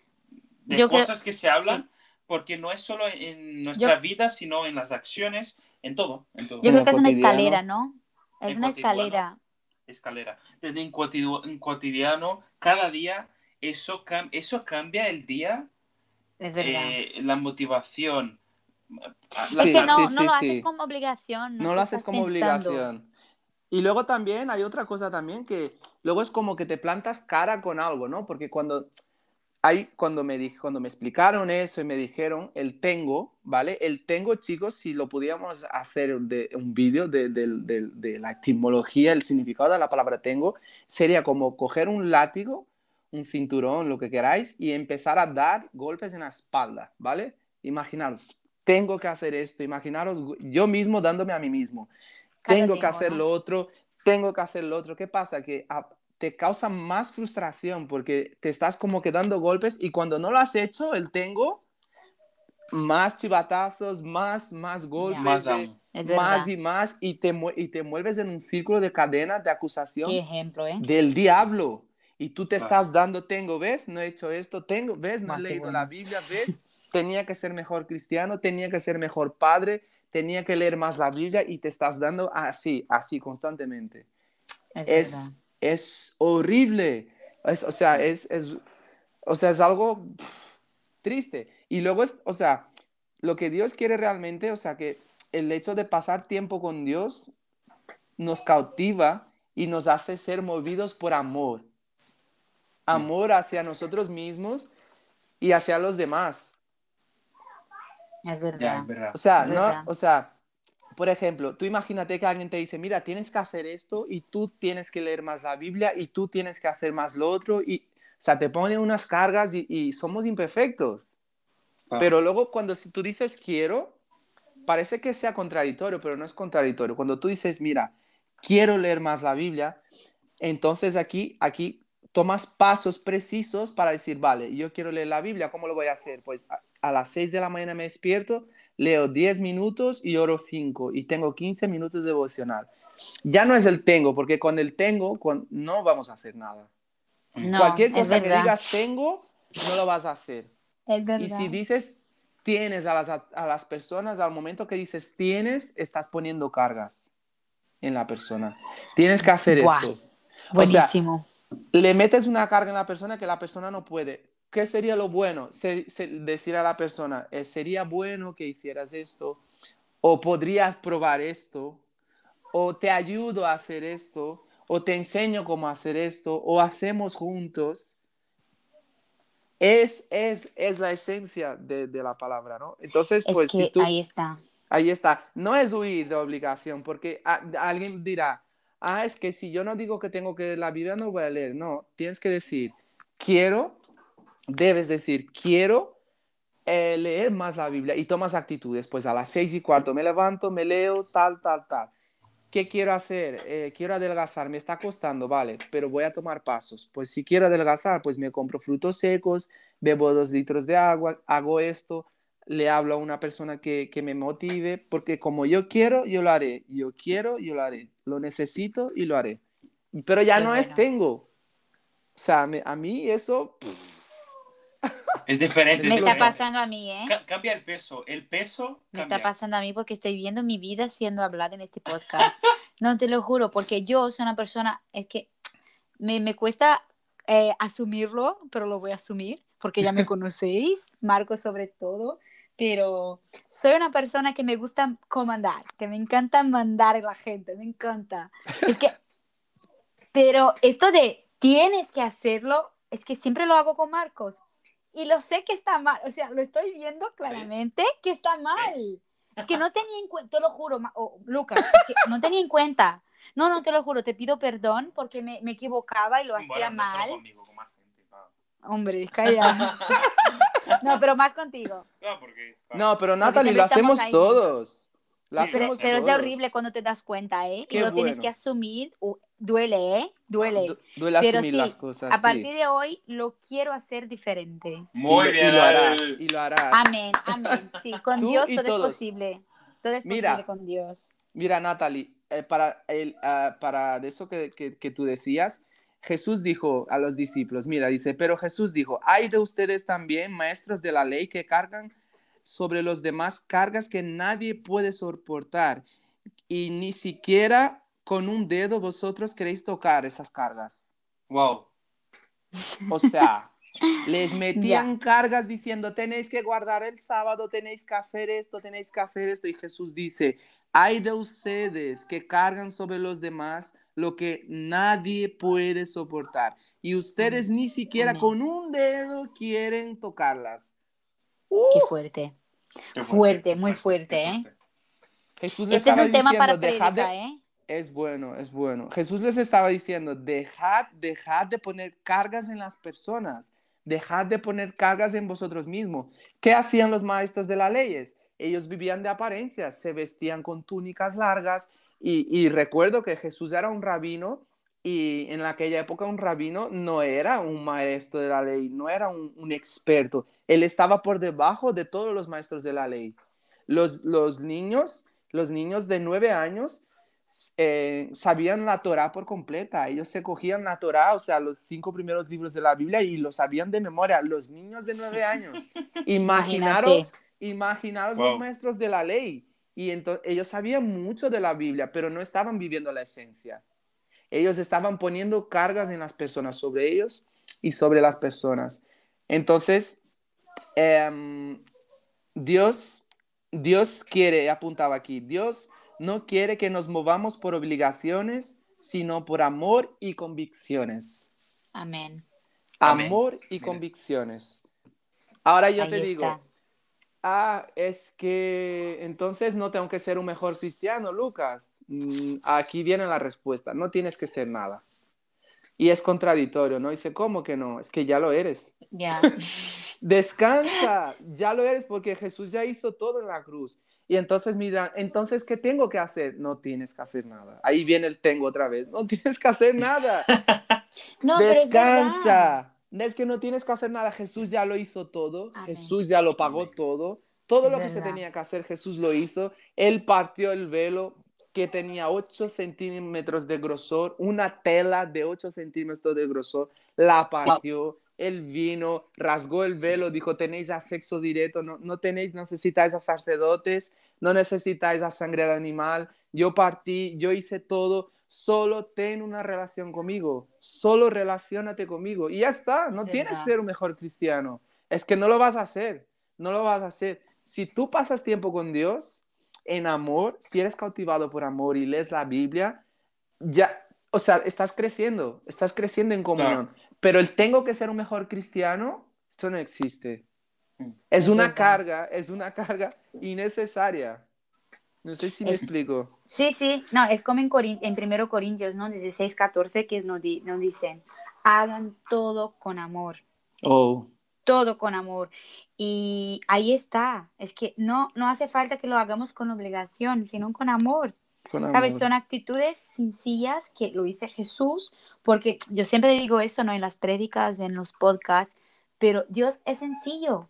de Yo creo- cosas que se hablan, porque no es solo en nuestra vida, sino en las acciones, en todo, en todo. Yo creo que es una cotidiano. escalera, ¿no? Es En una cotidiano. escalera. escalera. Desde en, cotidu- en cotidiano, cada día, eso, cam- eso cambia el día, Es verdad. eh, la motivación. es Sí, que no, sí, no sí, lo sí. haces como obligación. No, No lo haces como pensando. obligación. Y luego también hay otra cosa también que luego es como que te plantas cara con algo, ¿no? Porque cuando ahí cuando me, di- cuando me explicaron eso y me dijeron el tengo, ¿vale? El tengo, chicos, si lo pudiéramos hacer de, un vídeo de, del- del- de la etimología, el significado de la palabra tengo, sería como coger un látigo, un cinturón, lo que queráis, y empezar a dar golpes en la espalda, ¿vale? Imaginaros, tengo que hacer esto, imaginaros yo mismo dándome a mí mismo, tengo que hacer lo otro, tengo que hacer lo otro. ¿Qué pasa? Que ah, te causa más frustración porque te estás como que dando golpes y cuando no lo has hecho, el tengo, más chivatazos, más, más golpes, de-. Es más y más, y te, y te mueves en un círculo de cadena de acusación Qué ejemplo, ¿eh? del diablo. Y tú te Claro. estás dando, tengo, ¿ves? No he hecho esto, tengo, ¿ves? No he leído bueno. la Biblia, ¿ves? Tenía que ser mejor cristiano, tenía que ser mejor padre, tenía que leer más la Biblia y te estás dando así, así constantemente. Es, verdad. Es, es horrible. Es, o sea, es, es, o sea, es algo triste. Y luego es, o sea, lo que Dios quiere realmente, o sea, que el hecho de pasar tiempo con Dios nos cautiva y nos hace ser movidos por amor. Amor hacia nosotros mismos y hacia los demás. Es verdad. es verdad. O sea, Es no, verdad. o sea, por ejemplo, tú imagínate que alguien te dice, mira, tienes que hacer esto y tú tienes que leer más la Biblia y tú tienes que hacer más lo otro y, o sea, te pone unas cargas y, y somos imperfectos. Ah. Pero luego cuando si tú dices quiero, parece que sea contradictorio, pero no es contradictorio. Cuando tú dices, mira, quiero leer más la Biblia, entonces aquí, aquí tomas pasos precisos para decir, vale, yo quiero leer la Biblia, ¿cómo lo voy a hacer? Pues a, a las 6 de la mañana me despierto, leo 10 minutos y oro 5 y tengo 15 minutos de devocional. Ya no es el tengo, porque con el tengo con- no vamos a hacer nada. No, Cualquier cosa que digas tengo, no lo vas a hacer. Es verdad. Y si dices tienes a las, a las personas, al momento que dices tienes, estás poniendo cargas en la persona. Tienes que hacer Buah. esto. O sea, Buenísimo. le metes una carga en la persona que la persona no puede. ¿Qué sería lo bueno? Se- se- decir a la persona, eh, sería bueno que hicieras esto, o podrías probar esto, o te ayudo a hacer esto, o te enseño cómo hacer esto, o hacemos juntos. Es, es, es la esencia de, de la palabra, ¿no? Entonces, es pues que si tú... ahí está. Ahí está. No es huir de obligación, porque a- alguien dirá, ah, es que si yo no digo que tengo que leer la Biblia, no voy a leer. No, tienes que decir, quiero, debes decir, quiero eh, leer más la Biblia y tomas actitudes. Pues a las seis y cuarto me levanto, me leo, tal, tal, tal. ¿Qué quiero hacer? Eh, quiero adelgazar, me está costando, vale, pero voy a tomar pasos. Pues si quiero adelgazar, pues me compro frutos secos, bebo dos litros de agua, hago esto, le hablo a una persona que, que me motive, porque como yo quiero, yo lo haré. Yo quiero, yo lo haré. Lo necesito y lo haré. Pero ya Qué no es tengo. O sea, me- a mí eso... pff, Es diferente. Me es está diferente. pasando a mí, ¿eh? Ca- cambia el peso. El peso Me está pasando a mí porque estoy viendo mi vida siendo hablada en este podcast. No, te lo juro, porque yo soy una persona, es que me, me cuesta eh, asumirlo, pero lo voy a asumir porque ya me conocéis, Marco sobre todo, pero soy una persona que me gusta comandar, que me encanta mandar a la gente, me encanta. Es que, pero esto de tienes que hacerlo, es que siempre lo hago con Marcos. Y lo sé que está mal, o sea, lo estoy viendo claramente que está mal. Es que no tenía en cuenta, te lo juro, oh, Lucas, es que no tenía en cuenta. No, no, te lo juro, te pido perdón porque me, me equivocaba y lo hacía Bueno, no solo mal. conmigo, con más gente. claro. Hombre, calla. No, pero más contigo. Claro, porque es- No, pero Natalie, lo hacemos ahí todos. Sí, Pero, pero es horrible cuando te das cuenta, ¿eh? Qué y lo tienes bueno. que asumir. duele, ¿eh? Duele. Du- Duele Pero asumir sí, las cosas. A sí. partir de hoy lo quiero hacer diferente. Muy Sí, bien. Y lo harás. Y lo harás. Amén, amén. Sí, con Dios todo todos. es posible. Todo es Mira. posible con Dios. Mira, Natalie, eh, para, el, ah, para de eso que, que- que tú decías, Jesús dijo a los discípulos, mira, dice, pero Jesús dijo, hay de ustedes también, maestros de la ley, que cargan sobre los demás cargas que nadie puede soportar y ni siquiera con un dedo vosotros queréis tocar esas cargas. Wow. O sea, Les metían cargas diciendo, tenéis que guardar el sábado, tenéis que hacer esto, tenéis que hacer esto. Y Jesús dice, hay de ustedes que cargan sobre los demás lo que nadie puede soportar. Y ustedes ni siquiera Amén. con un dedo quieren tocarlas. Qué Uh, fuerte. Qué Fuerte, muy qué fuerte, qué ¿eh? Jesús les Este es estaba un tema diciendo, para dejad de... ¿eh? Es bueno, es bueno. Jesús les estaba diciendo, dejad, dejad de poner cargas en las personas, dejad de poner cargas en vosotros mismos. ¿Qué hacían los maestros de las leyes? Ellos vivían de apariencias, se vestían con túnicas largas y, y recuerdo que Jesús era un rabino y en aquella época un rabino no era un maestro de la ley, no era un, un experto, él estaba por debajo de todos los maestros de la ley. Los, los niños, los niños de nueve años eh, sabían la Torá por completa. Ellos se cogían la Torá, o sea, los cinco primeros libros de la Biblia y lo sabían de memoria. Los niños de nueve años. Imaginaros, imaginaros Wow. los maestros de la ley. Y entonces ellos sabían mucho de la Biblia, pero no estaban viviendo la esencia. Ellos estaban poniendo cargas en las personas, sobre ellos y sobre las personas. Entonces, em, Dios, Dios quiere, apuntaba aquí, Dios no quiere que nos movamos por obligaciones, sino por amor y convicciones. Amén. Amén. Amor y Mira. convicciones. Ahora yo Ahí te está. digo, ah, es que entonces no tengo que ser un mejor cristiano, Lucas. Mm, aquí viene la respuesta, no tienes que ser nada. Y es contradictorio, ¿no? Dice, ¿cómo que no? Es que ya lo eres. Ya. Descansa, ya lo eres porque Jesús ya hizo todo en la cruz. Y entonces mira, entonces, ¿qué tengo que hacer? No tienes que hacer nada. Ahí viene el tengo otra vez. No tienes que hacer nada. No, pero es. Descansa. Es que no tienes que hacer nada. Jesús ya lo hizo todo. Amén. Jesús ya lo pagó Amén. todo. Todo Es lo que se tenía que hacer, Jesús lo hizo. Él partió el velo que tenía 8 centímetros de grosor, una tela de 8 centímetros de grosor, la partió. Él vino, rasgó el velo, dijo, tenéis acceso directo, no, no tenéis, necesitáis a sacerdotes, no necesitáis a sangre de animal. Yo partí, yo hice todo, solo ten una relación conmigo, solo relacionate conmigo. Y ya está, no Es tienes que ser un mejor cristiano. Es que no lo vas a hacer, no lo vas a hacer. Si tú pasas tiempo con Dios en amor, si eres cautivado por amor y lees la Biblia, ya, o sea, estás creciendo, estás creciendo en comunión. Pero el tengo que ser un mejor cristiano, esto no existe. Mm. Es una carga, es una carga innecesaria. No sé si me Es- explico. Sí, sí, no, es como en, Corin- en 1 Corintios, ¿no? 16, 14, que nos, di- nos dicen, hagan todo con amor, Oh, todo con amor. Y ahí está, es que no, no hace falta que lo hagamos con obligación, sino con amor. Con ¿Sabes? Son actitudes sencillas que lo dice Jesús, porque yo siempre digo eso, ¿no? En las prédicas, en los podcasts, pero Dios es sencillo.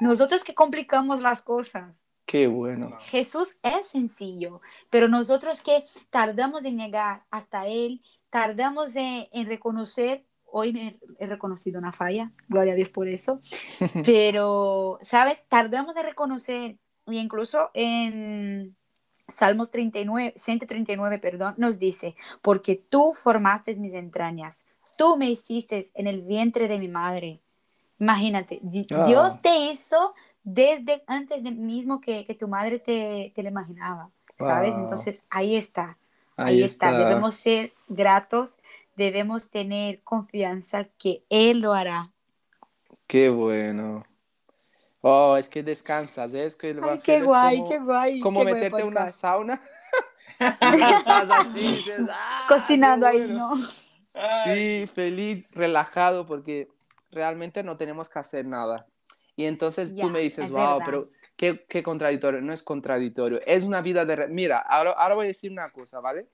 Nosotros que complicamos las cosas. Qué bueno. Jesús es sencillo, pero nosotros que tardamos en llegar hasta Él, tardamos en, en reconocer, hoy me he reconocido una falla, gloria a Dios por eso, pero, ¿sabes? Tardamos en reconocer, y incluso en Salmos 39, 139, perdón, nos dice, porque tú formaste mis entrañas, tú me hiciste en el vientre de mi madre. Imagínate, Ah. Dios te hizo desde antes de mismo que, que tu madre te, te lo imaginaba, ¿sabes? Wow. Entonces ahí está, ahí, está. Debemos ser gratos, debemos tener confianza que Él lo hará. Qué bueno. Oh, es que descansas, ¿eh? es que el Ay, qué es guay, como- qué guay. Es como meterte en una sauna. y estás así, dices, "Ah, Cocinando qué ahí, bueno". ¿no? Sí, feliz, relajado, porque realmente no tenemos que hacer nada. Y entonces Ya, tú me dices, es wow, verdad. pero qué, qué contradictorio. No es contradictorio, es una vida de... re- Mira, ahora, ahora voy a decir una cosa, ¿vale?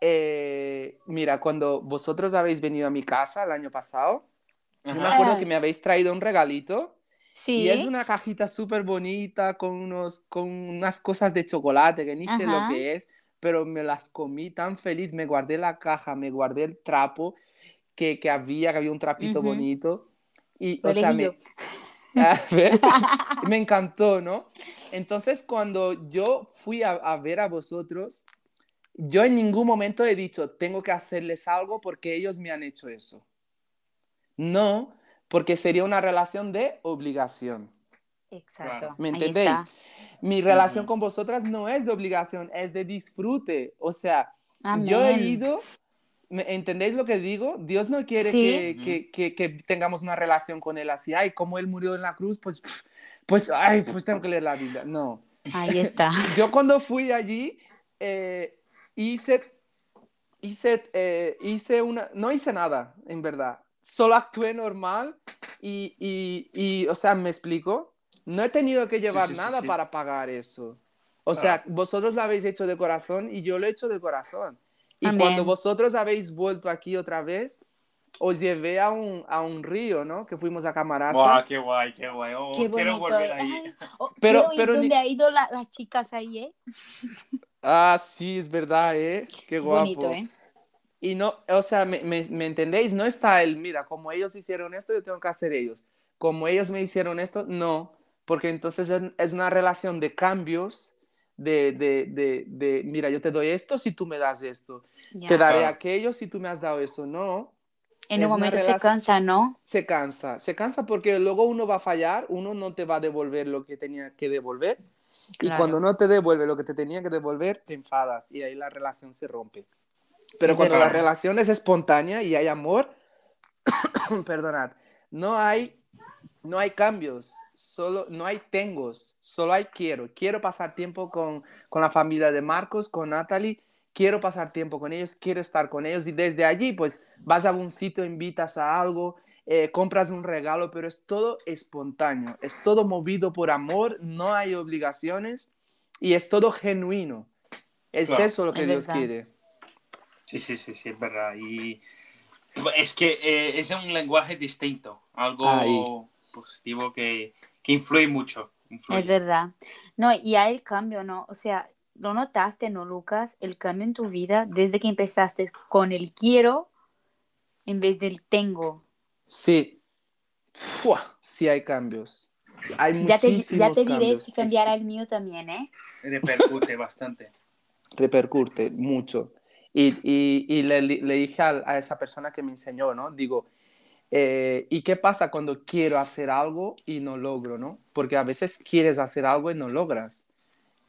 Eh, mira, cuando vosotros habéis venido a mi casa el año pasado, yo me acuerdo que me habéis traído un regalito Sí. y es una cajita súper bonita con, unos, con unas cosas de chocolate que ni sé lo que es, pero me las comí tan feliz, me guardé la caja, me guardé el trapo que, que había, que había un trapito bonito. Y, o sea, me, ¿ves? me encantó, ¿no? Entonces, cuando yo fui a, a ver a vosotros, yo en ningún momento he dicho, tengo que hacerles algo porque ellos me han hecho eso. No, porque sería una relación de obligación. Exacto. ¿Me entendéis? Mi relación con vosotras no es de obligación, es de disfrute. O sea, yo he Amén. ido, ¿me entendéis lo que digo? Dios no quiere Sí. que, que- que- que tengamos una relación con Él así, ay, como Él murió en la cruz, pues, pues, ay, pues tengo que leer la Biblia. No. Ahí está. Yo cuando fui allí, eh, hice, hice, eh, hice una, no hice nada, en verdad. Solo actué normal y, y, y, o sea, me explico. No he tenido que llevar sí, sí, nada sí. para pagar eso. O Claro. sea, vosotros lo habéis hecho de corazón y yo lo he hecho de corazón. Y Amén. cuando vosotros habéis vuelto aquí otra vez, os llevé a un, a un río, ¿no? Que fuimos a Camarasa. Guau, qué guay, qué guay. Oh, Qué quiero volver ahí. Ay, oh, Pero- quiero ir pero ni- donde ha ido la- las chicas ahí, ¿eh? Ah, sí, es verdad, ¿eh? Qué guapo. Bonito, ¿eh? Y no, o sea, ¿me, me, me entendéis? No está el, mira, como ellos hicieron esto, yo tengo que hacer ellos. Como ellos me hicieron esto, no. Porque entonces es- es una relación de cambios, de, de, de, de, mira, yo te doy esto si tú me das esto. Ya. Te daré aquello si tú me has dado eso. No, En es un momento se cansa, ¿no? se cansa. Se cansa porque luego uno va a fallar, uno no te va a devolver lo que tenía que devolver. Y Claro. cuando no te devuelve lo que te tenía que devolver, te enfadas y ahí la relación se rompe. Pero cuando la relación es espontánea y hay amor, perdonad, no hay, no hay cambios, solo, no hay tengos, solo hay quiero. Quiero pasar tiempo con, con la familia de Marcos, con Natalie, quiero pasar tiempo con ellos, quiero estar con ellos y desde allí pues vas a algún sitio, invitas a algo, eh, compras un regalo, pero es todo espontáneo, es todo movido por amor, no hay obligaciones y es todo genuino. Es Claro. eso lo que Es Dios verdad. quiere. Sí, sí, sí, sí, es verdad. Y es que eh, es un lenguaje distinto, algo Ahí. positivo que, que influye mucho. influye. Es verdad. No, y hay el cambio, ¿no? O sea, ¿lo notaste, no, Lucas? El cambio en tu vida desde que empezaste con el quiero en vez del tengo. Sí. Fua, sí hay cambios. Hay Ya te, ya te diré cambios. si cambiará el mío también, ¿eh? Repercute bastante. Repercute mucho. Y, y, y le, le dije a, a esa persona que me enseñó, ¿no? Digo, eh, ¿y qué pasa cuando quiero hacer algo y no logro, ¿no? Porque a veces quieres hacer algo y no logras.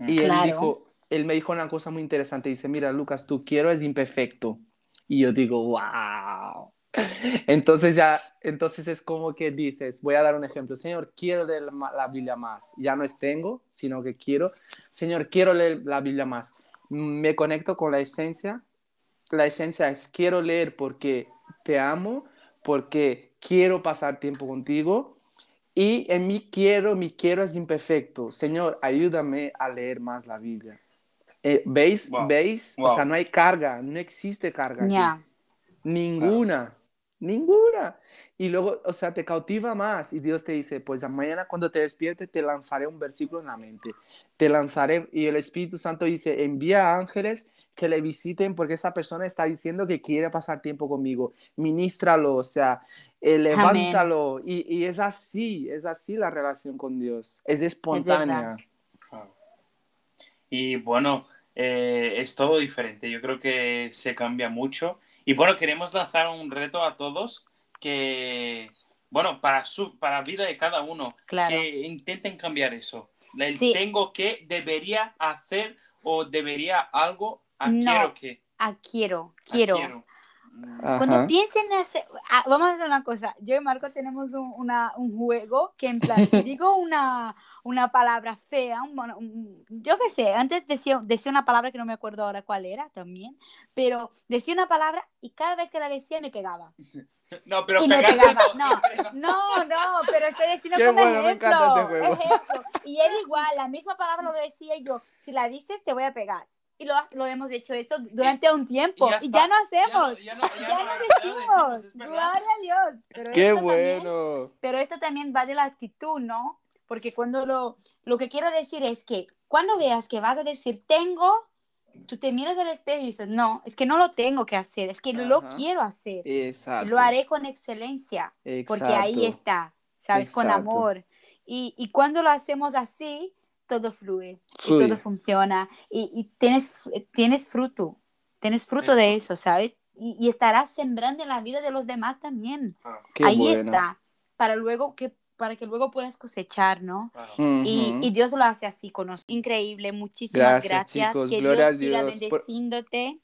Y él, Claro. dijo, él me dijo una cosa muy interesante. Dice, mira, Lucas, tu quiero es imperfecto. Y yo digo, wow. Entonces ya, entonces es como que dices, voy a dar un ejemplo. Señor, quiero leer la, la Biblia más. Ya no es tengo, sino que quiero. Señor, quiero leer la Biblia más. Me conecto con la esencia. La esencia es quiero leer porque te amo, porque quiero pasar tiempo contigo. Y en mi quiero, mi quiero es imperfecto. Señor, ayúdame a leer más la Biblia. Eh, ¿Veis? Wow. ¿Veis? O sea, no hay carga, no existe carga. aquí. Ya. Ninguna, ninguna. Y luego, o sea, te cautiva más y Dios te dice, pues mañana cuando te despiertes te lanzaré un versículo en la mente. Te lanzaré y el Espíritu Santo dice, envía ángeles que le visiten porque esa persona está diciendo que quiere pasar tiempo conmigo. Ministralo, o sea, eh, levántalo. Y, y es así, es así la relación con Dios. Es espontánea. Y bueno, eh, es todo diferente. Yo creo que se cambia mucho. Y bueno, queremos lanzar un reto a todos que, bueno, para su para vida de cada uno, Claro. que intenten cambiar eso. El Sí. tengo que, debería hacer o debería algo a No. quiero que. Ah, quiero. Mm, Cuando Ajá. piensen en hacer, ah, vamos a hacer una cosa. Yo y Marco tenemos un, una- un juego que en plan, si digo una, una palabra fea, un- un- yo qué sé, antes decía, decía una palabra que no me acuerdo ahora cuál era también, pero decía una palabra y cada vez que la decía me pegaba. No, pero y me pegaba. no. No, no, pero estoy diciendo Qué como bueno, me ejemplo. encanta este juego. ejemplo. Y él igual, la misma palabra lo decía y yo, si la dices te voy a pegar. Y lo, lo hemos hecho eso durante un tiempo y ya, hacemos. Ya no, Ya ya no- ya no no- ya no decimos, gloria a Dios. Pero ¡Qué esto también- bueno! pero esto también va de la actitud, ¿no? Porque cuando lo, lo que quiero decir es que cuando veas que vas a decir tengo, tú te miras al espejo y dices, no, es que no lo tengo que hacer, es que lo Ajá. quiero hacer. Exacto. Lo haré con excelencia, porque ahí Exacto. está, ¿sabes? Con Exacto. amor. Y, y cuando lo hacemos así, todo fluye, y todo funciona y, y tienes, tienes fruto, tienes fruto de eso, ¿sabes? Y, y estarás sembrando en la vida de los demás también. Ahí bueno. está. para luego que para que luego puedas cosechar, ¿no? Claro. Y, Dios lo hace así con nosotros. Increíble, muchísimas Gracias, gracias. chicos, Que gloria Dios a siga Dios por- bendeciéndote.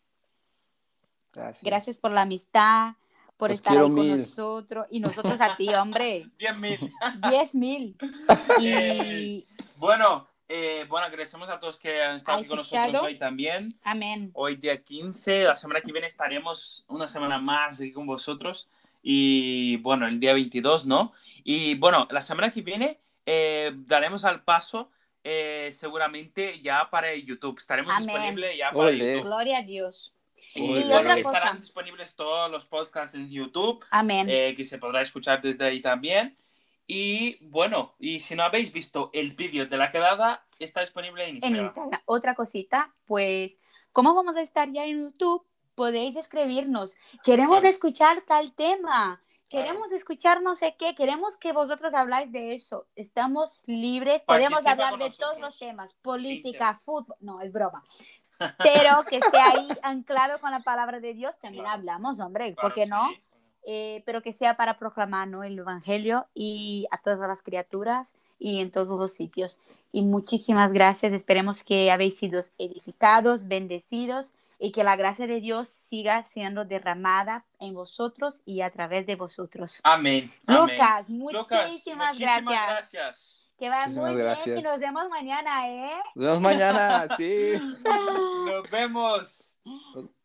Gracias. Gracias por la amistad, por Os estar ahí con mil. nosotros y nosotros a ti, hombre. 10.000. 10 mil. Eh, Y Bueno, eh, bueno, agradecemos a todos que han estado ¿Ha aquí con escuchado? nosotros hoy también. amén. Hoy día 15, la semana que viene estaremos una semana más aquí con vosotros. Y bueno, el día 22, ¿no? Y bueno, la semana que viene eh, daremos al paso eh, seguramente ya para YouTube. Estaremos Amén. disponibles ya para Ole. YouTube. Gloria a Dios. Y Ole. bueno, otra estarán cosa. disponibles todos los podcasts en YouTube, Amén. eh, que se podrá escuchar desde ahí también. Y bueno, y si no habéis visto el vídeo de la quedada, está disponible en en Instagram. Instagram. Otra cosita, pues, ¿cómo vamos a estar ya en YouTube? Podéis escribirnos. Queremos Claro. escuchar tal tema. Queremos escuchar no sé qué. Queremos que vosotros habláis de eso. Estamos libres. Participa Podemos hablar de todos los temas. Política, fútbol. No, es broma. Pero que esté ahí anclado con la palabra de Dios. También Claro. hablamos, hombre. Claro, ¿Por qué no? Eh, pero que sea para proclamar ¿no? el Evangelio y a todas las criaturas y en todos los sitios. Y muchísimas gracias. Esperemos que habéis sido edificados, bendecidos y que la gracia de Dios siga siendo derramada en vosotros y a través de vosotros. Amén. amén. Lucas, Lucas, muchísimas, muchísimas gracias. gracias. Que vaya Muchísimas muy bien gracias. y nos vemos mañana, ¿eh? Nos vemos mañana, sí. Nos vemos.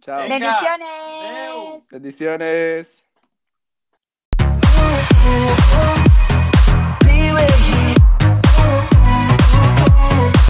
Chao. Venga. Bendiciones. Adeu. Bendiciones. Bendiciones.